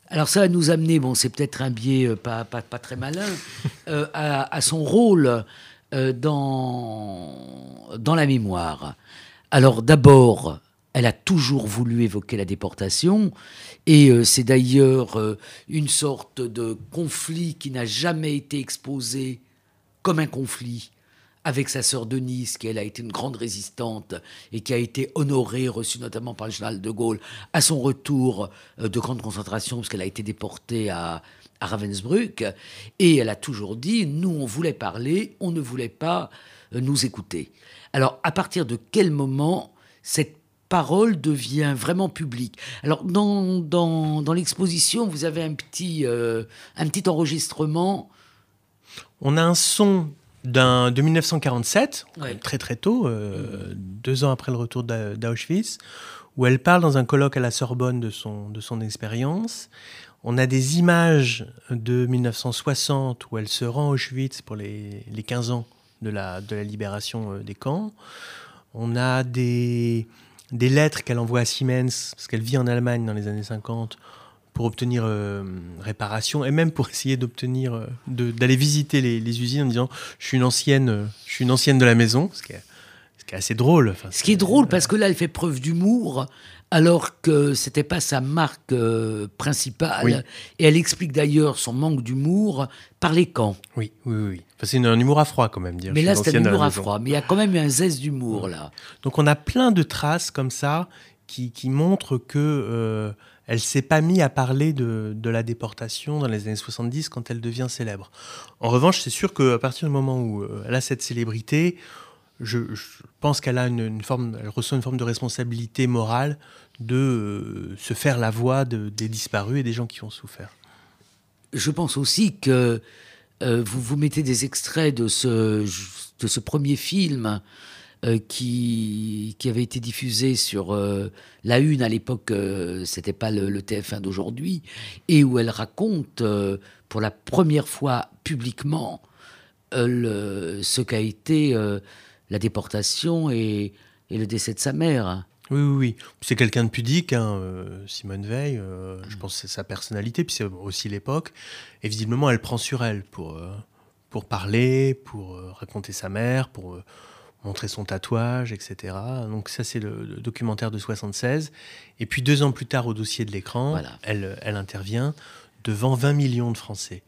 Alors ça va nous amener, bon c'est peut-être un biais euh, pas, pas, pas, très malin, euh, à, son rôle dans, dans la mémoire. Alors d'abord, elle a toujours voulu évoquer la déportation, et c'est d'ailleurs une sorte de conflit qui n'a jamais été exposé comme un conflit avec sa sœur Denise, qui elle a été une grande résistante et qui a été honorée, reçue notamment par le général de Gaulle, à son retour euh, de grande concentration, parce qu'elle a été déportée à, Ravensbrück. Et elle a toujours dit, nous, on voulait parler, on ne voulait pas euh, nous écouter. Alors, à partir de quel moment cette parole devient vraiment publique? Alors dans, dans, l'exposition, vous avez un petit, euh, un petit enregistrement. On a un son de 1947, très très tôt, euh, deux ans après le retour d'Auschwitz, où elle parle dans un colloque à la Sorbonne de son, de son expérience. On a des images de 1960 où elle se rend à Auschwitz pour les, les 15 ans de la, de la libération euh, des camps. On a des, des lettres qu'elle envoie à Siemens, parce qu'elle vit en Allemagne dans les années 50, pour obtenir euh, réparation et même pour essayer d'obtenir euh, d'aller visiter les, usines en disant je suis une ancienne euh, je suis une ancienne de la maison ce qui est, ce qui est assez drôle ce qui est drôle parce que là elle fait preuve d'humour alors que c'était pas sa marque principale. Et elle explique d'ailleurs son manque d'humour par les camps. Oui oui oui enfin, c'est un humour à froid quand même dire. Mais là c'est un humour à froid. Mais il y a quand même un zeste d'humour là. Donc on a plein de traces comme ça qui, qui montrent que elle s'est pas mise à parler de, la déportation dans les années 70 quand elle devient célèbre. En revanche, c'est sûr qu'à partir du moment où euh, elle a cette célébrité, je, pense qu'elle a une, forme, elle reçoit une forme de responsabilité morale de euh, se faire la voix des disparus et des gens qui ont souffert. Je pense aussi que euh, vous vous mettez des extraits de ce, de ce premier film euh, qui, qui avait été diffusé sur la une à l'époque, c'était pas le, TF1 d'aujourd'hui, et où elle raconte pour la première fois publiquement ce qu'a été la déportation et, et, le décès de sa mère. Oui, oui, oui. C'est quelqu'un de pudique, hein, Simone Veil. je pense que c'est sa personnalité, puis c'est aussi l'époque. Et visiblement, elle prend sur elle pour, pour parler, pour raconter sa mère, pour montrer son tatouage, etc. Donc ça, c'est le, documentaire de 76. Et puis deux ans plus tard, au dossier de l'écran, elle, elle intervient devant 20 millions de Français.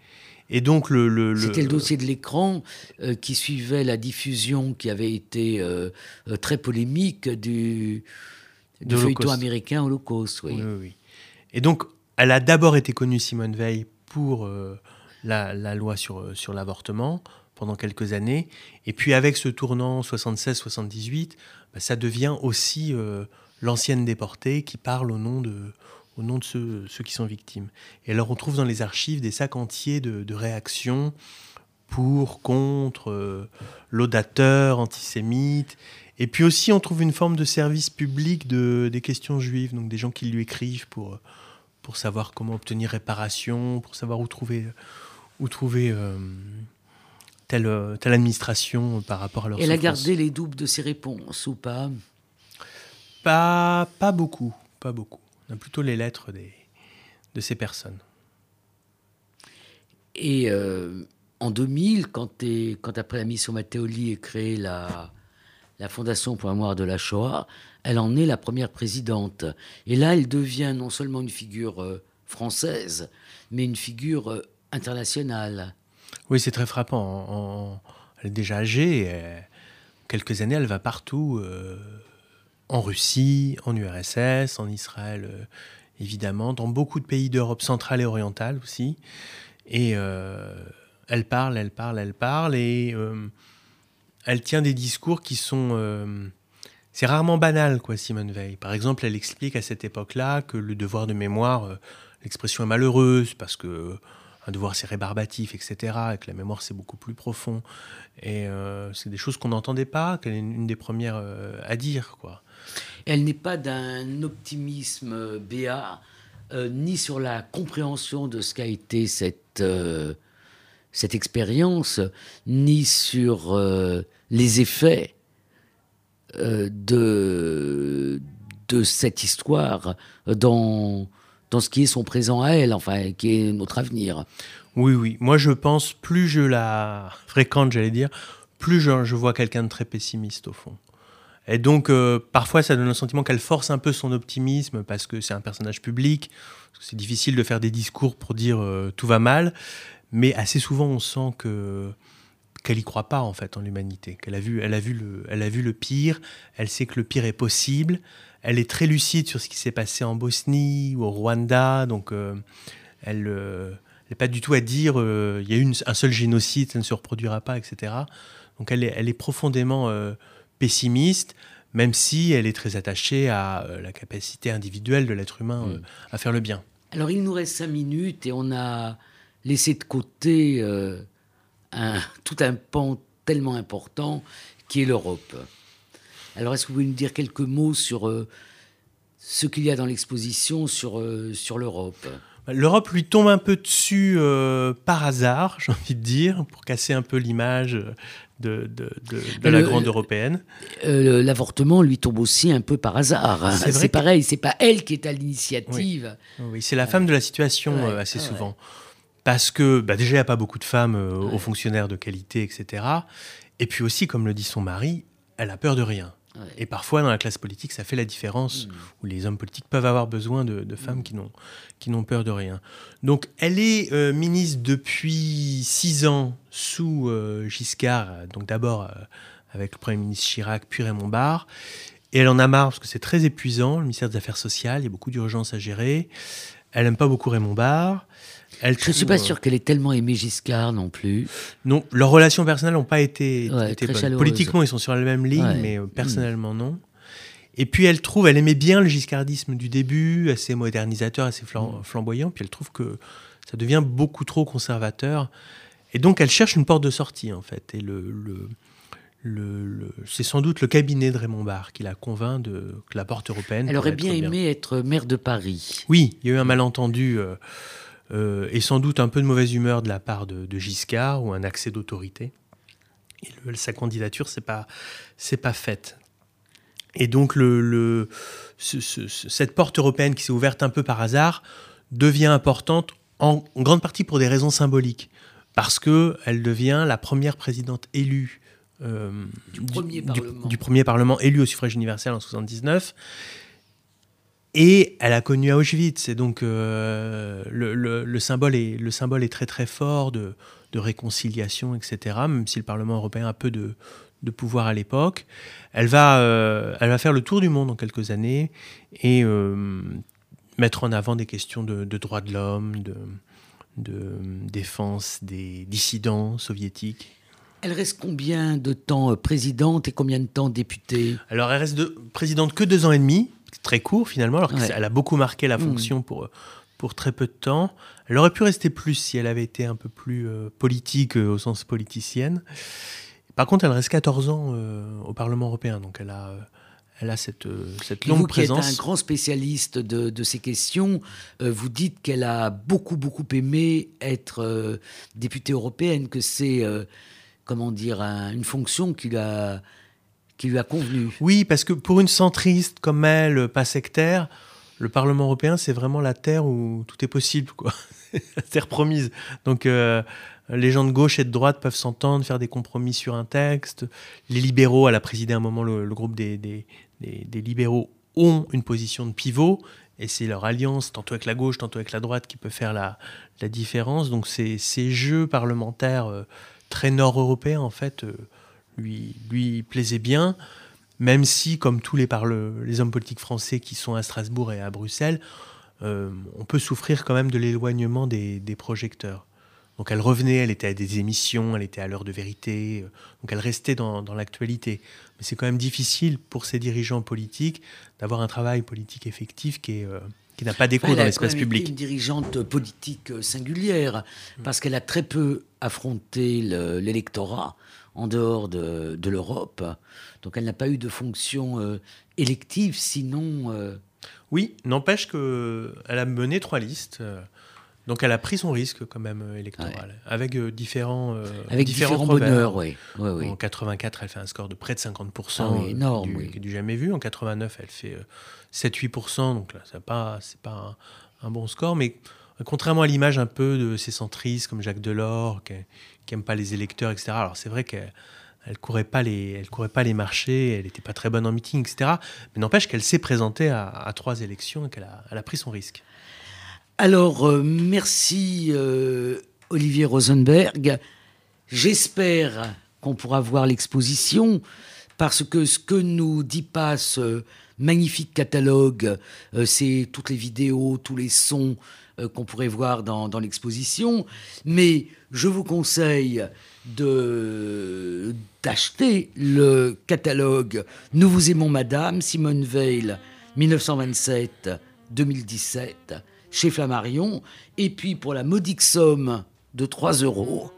Et donc le, c'était le dossier de l'écran euh, qui suivait la diffusion qui avait été euh, euh, très polémique du, du feuilleton américain Holocauste. Oui. Oui, oui. Et donc elle a d'abord été connue, Simone Veil, pour la, loi sur, sur l'avortement pendant quelques années. Et puis avec ce tournant 76-78, bah, ça devient aussi l'ancienne déportée qui parle au nom de, au nom de ceux, qui sont victimes. Et alors on trouve dans les archives des sacs entiers de, réactions pour, contre, euh, laudateurs, antisémites. Et puis aussi on trouve une forme de service public de, des questions juives, donc des gens qui lui écrivent pour, pour savoir comment obtenir réparation, pour savoir où trouver, où trouver euh, telle, telle administration par rapport à leur Elle a gardé les doubles de ses réponses ou pas? Pas, pas beaucoup, pas beaucoup. On a plutôt les lettres des, de ces personnes. Et euh, en 2000, quand, quand après la mission Matteoli est créée la, la Fondation pour la mémoire de la Shoah, elle en est la première présidente. Et là, elle devient non seulement une figure euh, française, mais une figure euh, internationale. Oui, c'est très frappant. elle est déjà âgée. quelques années, elle va partout en Russie, en URSS, en Israël euh, évidemment, dans beaucoup de pays d'Europe centrale et orientale aussi. Et euh, elle parle, elle parle, elle parle, et euh, elle tient des discours qui sont... c'est rarement banal, quoi, Simone Veil. Par exemple, elle explique à cette époque-là que le devoir de mémoire, l'expression est malheureuse, parce que un devoir c'est rébarbatif, etc., et que la mémoire c'est beaucoup plus profond. Et c'est des choses qu'on n'entendait pas, qu'elle est une des premières à dire, quoi. Elle n'est pas d'un optimisme béat, euh, ni sur la compréhension de ce qu'a été cette, euh, cette expérience, ni sur euh, les effets de, de cette histoire dans, dans ce qui est son présent à elle, enfin, qui est notre avenir. Oui, oui. Moi, je pense, plus je la fréquente, j'allais dire, plus je vois quelqu'un de très pessimiste, au fond. Et donc, euh, parfois, ça donne le sentiment qu'elle force un peu son optimisme parce que c'est un personnage public. C'est difficile de faire des discours pour dire euh, tout va mal. Mais assez souvent, on sent que qu'elle y croit pas en fait en l'humanité, qu'elle a vu, elle a vu le, pire. Elle sait que le pire est possible. Elle est très lucide sur ce qui s'est passé en Bosnie ou au Rwanda. Donc, euh, elle n'est pas du tout à dire il y a eu un seul génocide, ça ne se reproduira pas, etc. Donc, elle est profondément pessimiste, même si elle est très attachée à euh, la capacité individuelle de l'être humain euh, à faire le bien. Alors il nous reste cinq minutes et on a laissé de côté euh, un, tout un pan tellement important qui est l'Europe. Alors est-ce que vous pouvez nous dire quelques mots sur ce qu'il y a dans l'exposition sur, sur l'Europe? L'Europe lui tombe un peu dessus par hasard, j'ai envie de dire, pour casser un peu l'image de, de, la grande européenne. Euh, l'avortement lui tombe aussi un peu par hasard. Hein. C'est pareil, c'est pas elle qui est à l'initiative. Oui, c'est la femme de la situation euh, assez souvent. Parce que bah, déjà, il n'y a pas beaucoup de femmes euh, aux fonctionnaires de qualité, etc. Et puis aussi, comme le dit son mari, elle a peur de rien. Et parfois, dans la classe politique, ça fait la différence, mm. où les hommes politiques peuvent avoir besoin de, femmes mm. qui n'ont peur de rien. Donc, elle est euh, ministre depuis six ans sous euh, Giscard, donc d'abord euh, avec le Premier ministre Chirac, puis Raymond Barre. Et elle en a marre parce que c'est très épuisant, le ministère des Affaires sociales, il y a beaucoup d'urgences à gérer. Elle n'aime pas beaucoup Raymond Barre. Je ne suis pas sûr qu'elle ait tellement aimé Giscard non plus. Non, leurs relations personnelles n'ont pas été, bonnes. Politiquement, ils sont sur la même ligne, mais euh, personnellement, non. Et puis elle trouve, elle aimait bien le giscardisme du début, assez modernisateur, assez mm. flamboyant, puis elle trouve que ça devient beaucoup trop conservateur. Et donc elle cherche une porte de sortie, en fait. Et le, le, c'est sans doute le cabinet de Raymond Barre qui la convainc de, que la porte européenne. Elle aurait bien aimé être maire de Paris. Oui, il y a eu un malentendu. Euh, euh, et sans doute un peu de mauvaise humeur de la part de, Giscard ou un accès d'autorité. Sa candidature, c'est pas, c'est pas faite. Et donc le, cette porte européenne qui s'est ouverte un peu par hasard devient importante en, grande partie pour des raisons symboliques, parce que elle devient la première présidente élue euh, du, premier du, premier parlement élu au suffrage universel en 79 et elle a connu Auschwitz, et donc euh, le, symbole est, le symbole est très très fort de, réconciliation, etc., même si le Parlement européen a peu de, pouvoir à l'époque. Elle, va, euh, elle va faire le tour du monde en quelques années, et euh, mettre en avant des questions de, droits de l'homme, de, de défense des dissidents soviétiques. Elle reste combien de temps présidente et combien de temps députée? Alors, elle reste de, présidente que deux ans et demi, très court finalement, alors qu'elle a beaucoup marqué la mmh. fonction pour, pour très peu de temps. Elle aurait pu rester plus si elle avait été un peu plus euh, politique au sens politicienne. Par contre, elle reste 14 ans au Parlement européen, donc elle a elle a cette, euh, cette longue vous présence. Qui êtes un grand spécialiste de, ces questions, euh, vous dites qu'elle a beaucoup, beaucoup aimé être euh, députée européenne, que c'est, comment dire, une fonction qui a, qui lui a convenu. Oui, parce que pour une centriste comme elle, pas sectaire, le Parlement européen, c'est vraiment la terre où tout est possible, quoi. la terre promise. Donc, les gens de gauche et de droite peuvent s'entendre, faire des compromis sur un texte. Les libéraux, elle a présidé un moment le, groupe des, libéraux, ont une position de pivot. Et c'est leur alliance, tantôt avec la gauche, tantôt avec la droite, qui peut faire la, différence. Donc ces, ces jeux parlementaires euh, très nord-européens, en fait, euh, lui, lui plaisaient bien. Même si, comme tous les, les hommes politiques français qui sont à Strasbourg et à Bruxelles, euh, on peut souffrir quand même de l'éloignement des projecteurs. Donc elle revenait, elle était à des émissions, elle était à l'heure de vérité, euh, donc elle restait dans, l'actualité. Mais c'est quand même difficile pour ces dirigeants politiques d'avoir un travail politique effectif qui est... Euh, qui n'a pas d'écho dans l'espace public. une dirigeante politique singulière, parce qu'elle a très peu affronté l'électorat en dehors de, l'Europe. Donc elle n'a pas eu de fonction élective, sinon... Oui, n'empêche qu'elle a mené trois listes. Donc elle a pris son risque quand même euh, électoral, avec euh, différents euh, avec différents, bonheurs, oui. En 84, elle fait un score de près de 50%, ah énorme, du, du, jamais vu. En 89, elle fait 7-8%, donc là, c'est pas c'est pas un, bon score, mais contrairement à l'image un peu de ces centristes comme Jacques Delors, qui, n'aiment pas les électeurs, etc. Alors c'est vrai qu'elle elle courait pas les, elle courait pas les marchés, elle n'était pas très bonne en meeting, etc. Mais n'empêche qu'elle s'est présentée à, trois élections et qu'elle a, pris son risque. Alors, euh, merci euh, Olivier Rosenberg. J'espère qu'on pourra voir l'exposition parce que ce que nous dit pas ce magnifique catalogue, euh, c'est toutes les vidéos, tous les sons qu'on pourrait voir dans, dans l'exposition. Mais je vous conseille de d'acheter le catalogue Nous vous aimons Madame, Simone Veil, 1927-2017 chez Flammarion. Et puis pour la modique somme de 3 euros,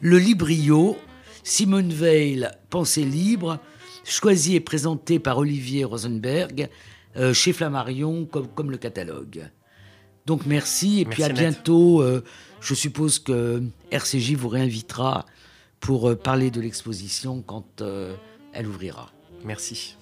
le Librio, Simone Veil, Pensée libre, choisi et présenté par Olivier Rosenberg euh, chez Flammarion, comme, le catalogue. Donc merci, et puis à bientôt. Euh, je suppose que RCJ vous réinvitera pour euh, parler de l'exposition quand elle ouvrira. Merci.